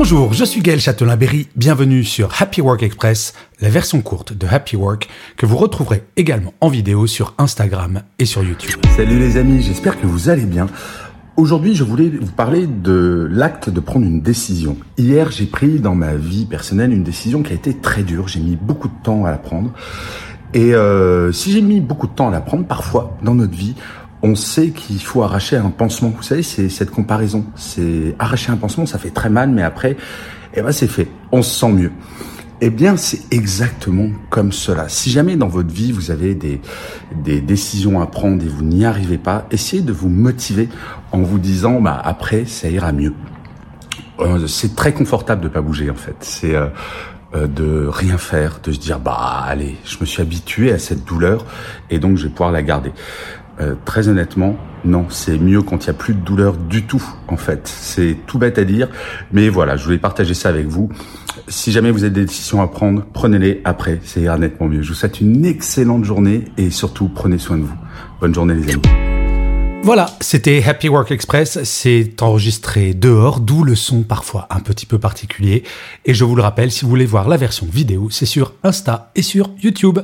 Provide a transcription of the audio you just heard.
Bonjour, je suis Gaël Châtelain-Berry, bienvenue sur Happy Work Express, la version courte de Happy Work que vous retrouverez également en vidéo sur Instagram et sur YouTube. Salut les amis, j'espère que vous allez bien. Aujourd'hui, je voulais vous parler de l'acte de prendre une décision. Hier, j'ai pris dans ma vie personnelle une décision qui a été très dure. J'ai mis beaucoup de temps à la prendre. Et euh, si j'ai mis beaucoup de temps à la prendre, parfois dans notre vie, on sait qu'il faut arracher un pansement. Vous savez, c'est cette comparaison. C'est arracher un pansement, ça fait très mal, mais après, eh ben c'est fait. On se sent mieux. Eh bien, c'est exactement comme cela. Si jamais dans votre vie, vous avez des, des décisions à prendre et vous n'y arrivez pas, essayez de vous motiver en vous disant, bah, après, ça ira mieux. Euh, c'est très confortable de pas bouger, en fait. C'est euh, euh, de rien faire, de se dire, bah, allez, je me suis habitué à cette douleur et donc je vais pouvoir la garder. Euh, très honnêtement, non, c'est mieux quand il n'y a plus de douleur du tout, en fait. C'est tout bête à dire, mais voilà, je voulais partager ça avec vous. Si jamais vous avez des décisions à prendre, prenez-les après, c'est nettement mieux. Je vous souhaite une excellente journée et surtout, prenez soin de vous. Bonne journée les amis. Voilà, c'était Happy Work Express, c'est enregistré dehors, d'où le son parfois un petit peu particulier. Et je vous le rappelle, si vous voulez voir la version vidéo, c'est sur Insta et sur YouTube.